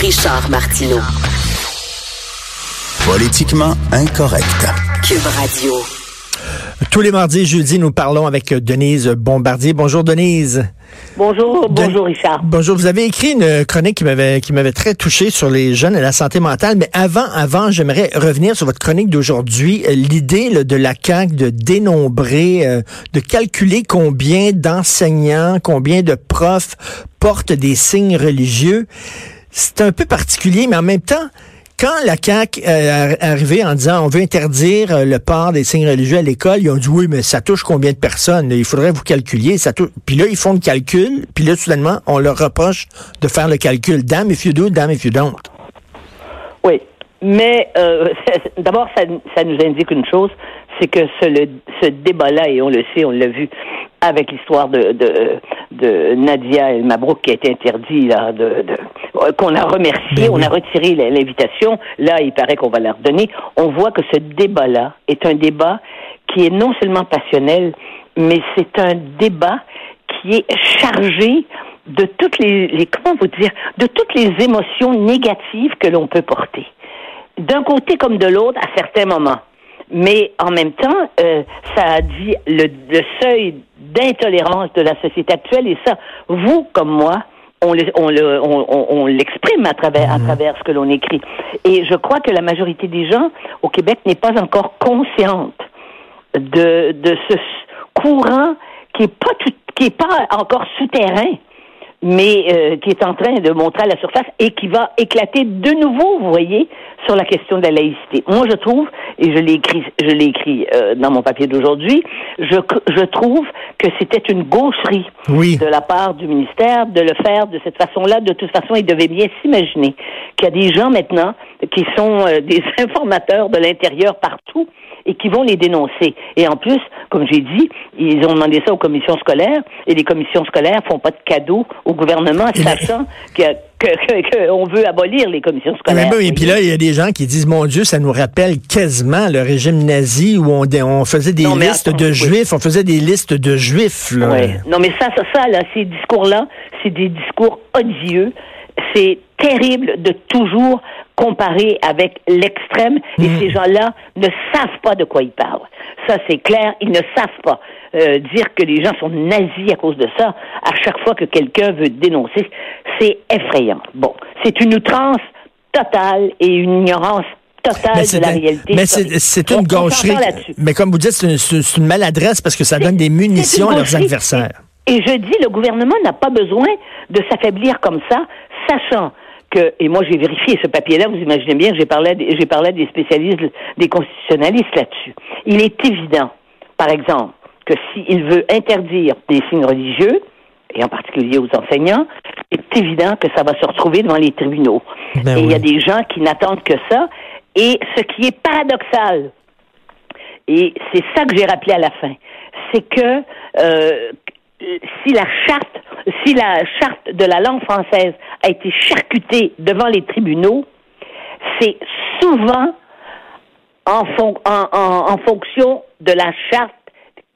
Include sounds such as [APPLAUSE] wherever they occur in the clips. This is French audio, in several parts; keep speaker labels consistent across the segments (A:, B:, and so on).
A: Richard Martineau.
B: Politiquement incorrect.
A: Cube Radio.
C: Tous les mardis et jeudis, nous parlons avec Denise Bombardier. Bonjour Denise.
D: Bonjour, bonjour Richard.
C: Bonjour. Vous avez écrit une chronique qui m'avait qui m'avait très touché sur les jeunes et la santé mentale. Mais avant, avant, j'aimerais revenir sur votre chronique d'aujourd'hui. L'idée de la CAQ de dénombrer, euh, de calculer combien d'enseignants, combien de profs portent des signes religieux, c'est un peu particulier, mais en même temps, quand la CAQ euh, est arrivée en disant on veut interdire euh, le port des signes religieux à l'école, ils ont dit oui, mais ça touche combien de personnes? Il faudrait vous calculer. Ça touche... Puis là, ils font le calcul, puis là, soudainement, on leur reproche de faire le calcul. Damn if you do, damn if you don't.
D: Oui. Mais euh, [LAUGHS] d'abord, ça, ça, nous indique une chose, c'est que ce, ce débat-là, et on le sait, on l'a vu avec l'histoire de, de, de, Nadia El Mabrouk qui a été interdit là, de, de qu'on a remercié, on a retiré l'invitation. Là, il paraît qu'on va la redonner. On voit que ce débat-là est un débat qui est non seulement passionnel, mais c'est un débat qui est chargé de toutes les, les comment vous dire, de toutes les émotions négatives que l'on peut porter. D'un côté comme de l'autre, à certains moments. Mais en même temps, euh, ça a dit le, le seuil d'intolérance de la société actuelle, et ça, vous comme moi, on, on, l'exprime à travers, à mhm. travers ce que l'on écrit. Et je crois que la majorité des gens au Québec n'est pas encore consciente de, de ce courant qui est pas qui est pas encore souterrain mais euh, qui est en train de montrer à la surface et qui va éclater de nouveau, vous voyez, sur la question de la laïcité. Moi, je trouve, et je l'ai écrit, je l'ai écrit euh, dans mon papier d'aujourd'hui, je, je trouve que c'était une gaucherie de la part du ministère de le faire de cette façon-là. De toute façon, il devait bien s'imaginer qu'il y a des gens maintenant qui sont euh, des [LAUGHS] informateurs de l'intérieur partout et qui vont les dénoncer. Et en plus, comme j'ai dit, ils ont demandé ça aux commissions scolaires et les commissions scolaires font pas de cadeaux au gouvernement, sachant que qu'on veut abolir les commissions scolaires.
C: et puis là, il y a des gens qui disent, mon Dieu, ça nous rappelle quasiment le régime nazi où on, on faisait des listes de juifs, on faisait des listes de juifs. Là.
D: Non, mais ça, ça, ça, là, ces discours-là, c'est des discours odieux. C'est terrible de toujours comparer avec l'extrême et hmm. ces gens-là ne savent pas de quoi ils parlent. Ça, c'est clair, ils ne savent pas. Euh, dire que les gens sont nazis à cause de ça, à chaque fois que quelqu'un veut dénoncer, c'est effrayant. Bon, c'est une outrance totale et une ignorance totale de la réalité.
C: Mais c'est une gaucherie. Mais comme vous dites, c'est une, maladresse parce que ça donne des munitions à leurs adversaires.
D: Et je dis, le gouvernement n'a pas besoin de s'affaiblir comme ça, sachant que, et moi j'ai vérifié ce papier-là, vous imaginez bien que j'ai parlé, j'ai parlé des spécialistes, des constitutionnalistes là-dessus. Il est évident, par exemple, que s'il veut interdire des signes religieux, et en particulier aux enseignants, c'est évident que ça va se retrouver devant les tribunaux. Ben et il y a des gens qui n'attendent que ça. Et ce qui est paradoxal, et c'est ça que j'ai rappelé à la fin, c'est que euh, si la charte, si la charte de la langue française a été charcutée devant les tribunaux, c'est souvent en, en, en, fonction de la charte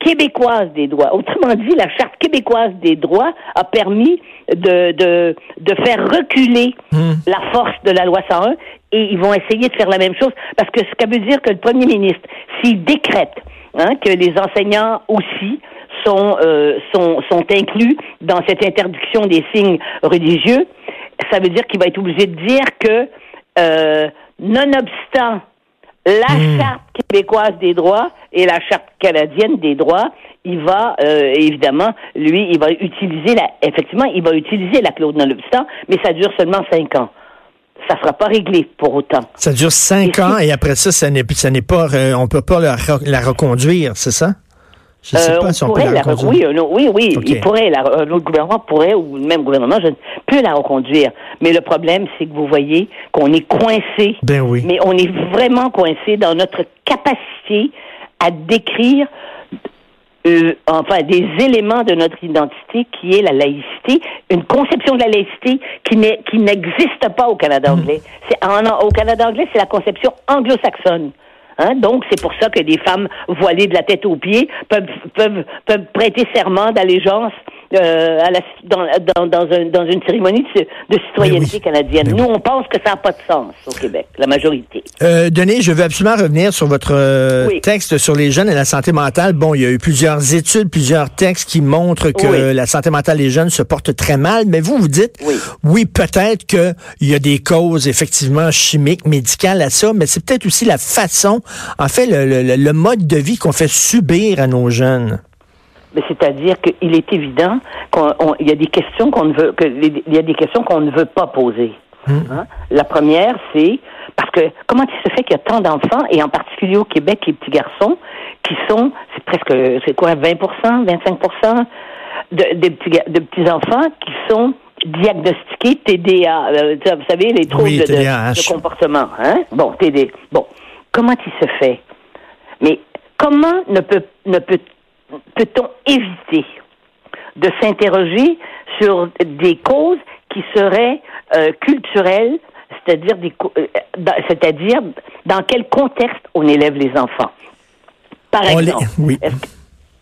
D: québécoise des droits. [LAUGHS] Autrement dit, la charte québécoise des droits a permis de, de, de faire reculer hmm. la force de la loi 101 et ils vont essayer de faire la même chose parce que ce veut dire que le premier ministre, s'il décrète hein, que les enseignants aussi sont, euh, sont, sont inclus dans cette interdiction des signes religieux, ça veut dire qu'il va être obligé de dire que, euh, nonobstant la hmm. charte québécoise des droits et la charte canadienne des droits, il va euh, évidemment, lui, il va utiliser la, effectivement, il va utiliser la clause nonobstant, mais ça dure seulement cinq ans ça sera pas réglé pour autant.
C: Ça dure cinq ans et après ça, ça n'est, ça n'est pas, euh, on peut pas la, la reconduire, c'est ça?
D: Je sais euh, pas si on peut la, oui, euh, oui, oui, il pourrait, la, un autre gouvernement pourrait, ou le même gouvernement, je peut la reconduire. Mais le problème, c'est que vous voyez qu'on est coincé.
C: Ben oui.
D: Mais on est vraiment coincé dans notre capacité à décrire euh, enfin des éléments de notre identité qui est la laïcité, une conception de la laïcité qui n'est qui n'existe pas au Canada hmm. anglais. C'est au Canada anglais, c'est la conception anglo-saxonne. Hein? Donc, c'est pour ça que des femmes voilées de la tête aux pieds peuvent, peuvent, peuvent prêter serment d'allégeance euh, à la, dans, dans, dans, un, dans une cérémonie de, de citoyenneté
C: oui.
D: canadienne.
C: Mais
D: Nous, on pense que ça n'a pas de sens au Québec, la majorité.
C: Euh, Denis, je veux absolument revenir sur votre euh,
D: Oui.
C: texte sur les jeunes et la santé mentale. Bon, il y a eu plusieurs études, plusieurs textes qui montrent que la santé mentale des jeunes se porte très mal, mais vous, vous dites,
D: Oui.
C: peut-être qu'il y a des causes effectivement chimiques, médicales à ça, mais c'est peut-être aussi la façon, en fait, le, le- le mode de vie qu'on fait subir à nos jeunes.
D: C'est-à-dire qu'il est évident qu'il y a des questions qu'on ne veut que il y a des questions qu'on ne veut pas poser. Hein? La première, c'est parce que comment il se fait qu'il y a tant d'enfants et en particulier au Québec les petits garçons qui sont c'est presque c'est quoi 20% 25 de, des petits de petits enfants qui sont diagnostiqués TDA, euh, vous savez les troubles
C: Oui,
D: de- de, comportement, hein Bon, TD. Bon, comment il se fait? Mais comment ne peut ne peut peut-on éviter de s'interroger sur des causes qui seraient euh, culturelles, c'est-à-dire des euh, dans- c'est-à-dire dans quel contexte on élève les enfants? Par
C: On les-
D: exemple,
C: oui.
D: est-ce que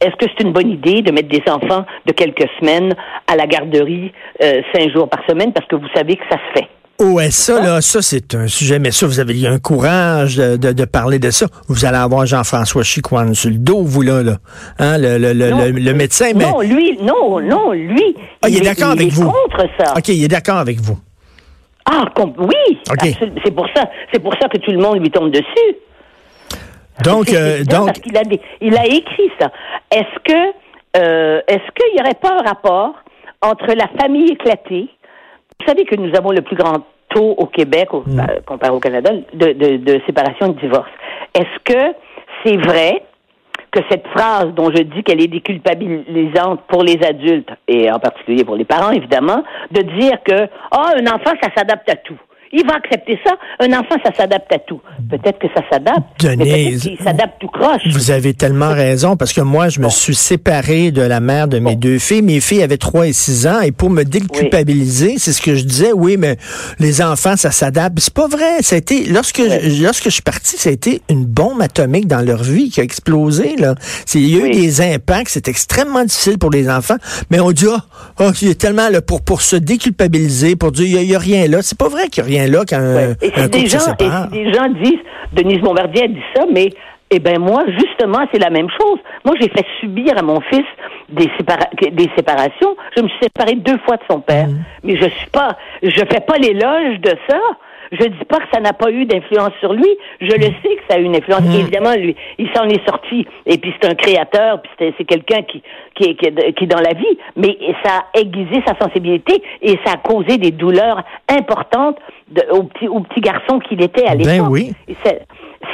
D: est-ce que c'est une bonne idée de mettre des enfants de quelques semaines à la garderie euh, cinq jours par semaine? Parce que vous savez que ça se fait?
C: Oh, ouais, ça, là, ça, c'est un sujet, mais ça, vous avez eu un courage de, de, de parler de ça. Vous allez avoir Jean-François Chicoine sur le dos, vous, là, là. Hein, le, le, le,
D: Non,
C: le, le médecin, mais.
D: Non, lui, non, non, lui.
C: Ah, il est d'accord avec
D: est
C: vous.
D: contre ça.
C: OK, il est d'accord avec vous.
D: Ah, oui.
C: OK.
D: absolu- C'est pour ça, c'est pour ça que tout le monde lui tombe dessus.
C: Donc, euh, donc,
D: parce qu'il a, des- il a écrit ça. Est-ce que, euh, est-ce qu'il n'y aurait pas un rapport entre la famille éclatée Vous savez que nous avons le plus grand taux au Québec, au,
C: Mm.
D: euh, comparé au Canada, de, de, de séparation et de divorce. Est-ce que c'est vrai que cette phrase dont je dis qu'elle est déculpabilisante pour les adultes, et en particulier pour les parents, évidemment, de dire que, ah, un enfant, ça s'adapte à tout. Il va accepter ça. Un enfant, ça s'adapte à tout. Peut-être que ça s'adapte.
C: Denise,
D: qu'il s'adapte tout croche.
C: vous avez tellement raison, parce que moi, je me suis séparé de la mère de mes deux filles. Mes filles avaient 3 et 6 ans, et pour me déculpabiliser, c'est ce que je disais, oui, mais les enfants, ça s'adapte. C'est pas vrai. Ça a été, lorsque, je, lorsque je suis parti, ça a été une bombe atomique dans leur vie qui a explosé, là. Il y a eu
D: Oui.
C: des impacts, c'est extrêmement difficile pour les enfants, mais on dit, ah, ah, il y a tellement, là, pour, pour se déculpabiliser, pour dire, il y a- il y, a rien là. C'est pas vrai qu'il y a rien là quand
D: Ouais. Et si des
C: se
D: gens, et
C: sépare.
D: si des gens disent, Denise Bombardier a dit ça, mais eh ben moi, justement, c'est la même chose. Moi, j'ai fait subir à mon fils des, sépara- des séparations. Je me suis séparée deux fois de son père.
C: Mm.
D: Mais je suis pas, je fais pas l'éloge de ça. Je dis pas que ça n'a pas eu d'influence sur lui. Je le
C: Mm.
D: sais que ça a eu une influence. Évidemment, lui, il s'en est sorti. Et puis c'est un créateur. Puis c'est- c'est quelqu'un qui, qui, est, qui, est, qui est dans la vie. Mais ça a aiguisé sa sensibilité et ça a causé des douleurs importantes de- au petit, au petit garçon qu'il était à l'époque.
C: Ben oui.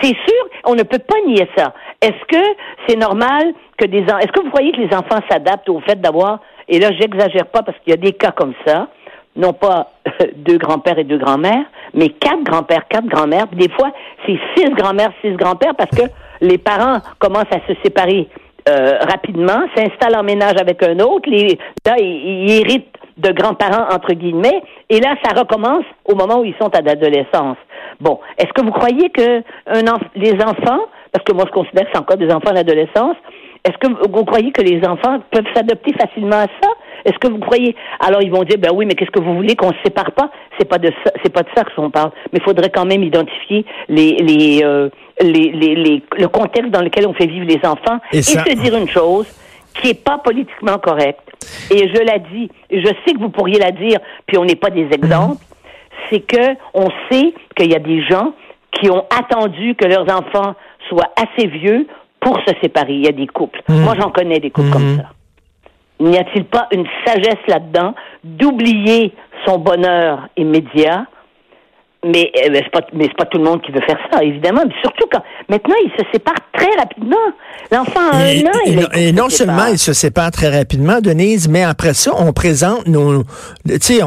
D: C'est sûr, on ne peut pas nier ça. Est-ce que c'est normal que des en- est-ce que vous croyez que les enfants s'adaptent au fait d'avoir et là j'exagère pas parce qu'il y a des cas comme ça, non pas [LAUGHS] deux grands-pères et deux grands-mères, mais quatre grands-pères, quatre grands-mères, des fois c'est six grands-mères, six grands-pères parce que les parents commencent à se séparer euh, rapidement, s'installent en ménage avec un autre, les, là ils, héritent de grands-parents entre guillemets, et là ça recommence au moment où ils sont à l'adolescence. Bon, est-ce que vous croyez que les enfants, parce que moi je considère que c'est encore des enfants à l'adolescence, est-ce que vous, vous croyez que les enfants peuvent s'adapter facilement à ça? Est-ce que vous croyez? Alors ils vont dire ben oui, mais qu'est-ce que vous voulez qu'on se sépare pas? C'est pas de ça, c'est pas de ça que on parle. Mais il faudrait quand même identifier les les, euh, les, les, les- le contexte dans lequel on fait vivre les enfants
C: Et
D: et,
C: ça-
D: se dire une chose qui est pas politiquement correcte. Et je la dis, et je sais que vous pourriez la dire, puis on n'est pas des exemples. C'est que on sait qu'il y a des gens qui ont attendu que leurs enfants soient assez vieux pour se séparer. Il y a des couples. Moi, j'en connais des couples comme ça. N'y a-t-il pas une sagesse là-dedans d'oublier son bonheur immédiat? Mais euh, c'est pas mais c'est pas tout le monde qui veut faire ça évidemment mais surtout quand maintenant ils se séparent très rapidement. L'enfant a un an
C: et
D: il
C: non- et non
D: se
C: seulement ils se séparent très rapidement, Denise, mais après ça, on présente nos, tu sais,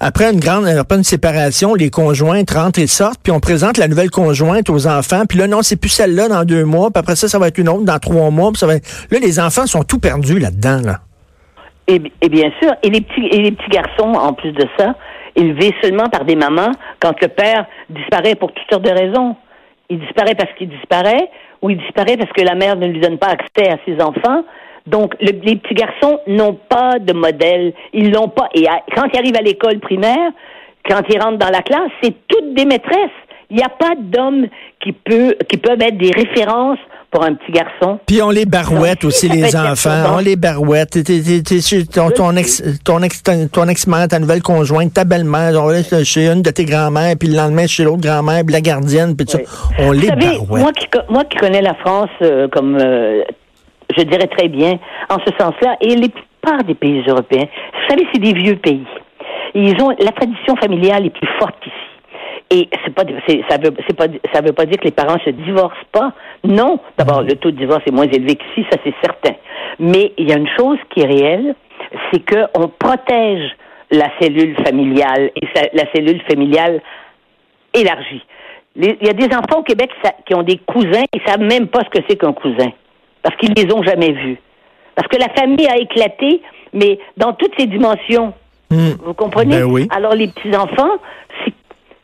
C: après une grande, après une séparation, les conjointes rentrent et sortent, puis on présente la nouvelle conjointe aux enfants, puis là non, c'est plus celle-là dans deux mois, puis après ça, ça va être une autre dans trois mois, puis ça va être... là les enfants sont tout perdus là-dedans là.
D: Et, bien sûr, et les petits et les petits garçons, en plus de ça, élevés seulement par des mamans, quand le père disparaît pour toutes sortes de raisons. Il disparaît parce qu'il disparaît, ou il disparaît parce que la mère ne lui donne pas accès à ses enfants. Donc, le- les petits garçons n'ont pas de modèle. Ils l'ont pas. Et quand ils arrivent à l'école primaire, quand ils rentrent dans la classe, c'est toutes des maîtresses. Il n'y a pas d'hommes qui, peut, qui peuvent être des références pour un petit garçon.
C: Puis on les barouette
D: Donc,
C: aussi, les enfants. On les barouette. Ton, ex, ton ex, ton ex-mère, ta nouvelle conjointe, ta belle-mère, on va aller chez une de tes grand-mères, puis le lendemain chez l'autre grand-mère, puis la gardienne, puis tout
D: Oui.
C: ça. On
D: Vous
C: les
D: savez,
C: barouette.
D: moi qui, moi qui connais la France euh, comme, euh, je dirais très bien, en ce sens-là, et les plupart des pays européens, vous savez, c'est des vieux pays. Ils ont la tradition familiale est plus forte qu'ici. Et c'est pas, c'est, ça veut, c'est pas, ça veut pas dire que les parents se divorcent pas. Non. D'abord, le taux de divorce est moins élevé qu'ici, ça c'est certain. Mais il y a une chose qui est réelle, c'est que on protège la cellule familiale et sa- la cellule familiale élargie. Il y a des enfants au Québec qui ont des cousins, ils savent même pas ce que c'est qu'un cousin, parce qu'ils les ont jamais vus. Parce que la famille a éclaté, mais dans toutes ses dimensions.
C: Hmm.
D: Vous comprenez?
C: Ben oui.
D: Alors les petits enfants,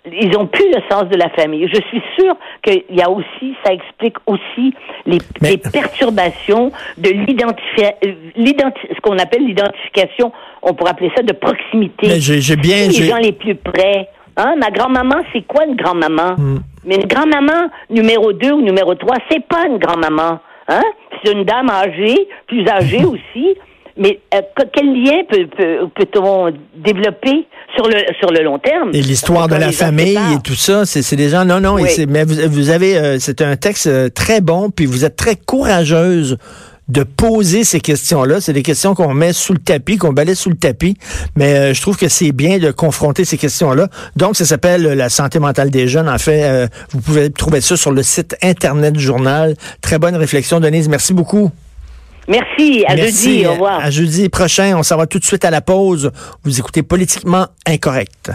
D: ils ont plus le sens de la famille. Je suis sûre qu'il y a aussi, ça explique aussi les,
C: Mais-
D: les perturbations de l'identification, ce qu'on appelle l'identification, on pourrait appeler ça de proximité.
C: J'ai- bien-
D: Les gens les plus près. Hein? Ma grand-maman, c'est quoi une grand-maman?
C: Hmm.
D: Mais une grand-maman numéro 2 ou numéro 3, c'est pas une grand-maman. Hein? C'est une dame âgée, plus âgée [LAUGHS] aussi. Mais euh, que- quel lien peut, peut, peut-on développer sur le, sur le long terme?
C: Et l'histoire de la famille et tout ça, c'est c'est des gens. Non, non,
D: Oui.
C: mais vous, vous avez, euh, c'est un texte euh, très bon, puis vous êtes très courageuse de poser ces questions-là. C'est des questions qu'on met sous le tapis, qu'on balaye sous le tapis. Mais euh, je trouve que c'est bien de confronter ces questions-là. Donc, ça s'appelle euh, la santé mentale des jeunes. En fait, euh, vous pouvez trouver ça sur le site internet du journal. Très bonne réflexion, Denise. Merci beaucoup.
D: Merci. À jeudi. Au revoir.
C: À jeudi prochain. On s'en va tout de suite à la pause. Vous écoutez Politiquement Incorrect.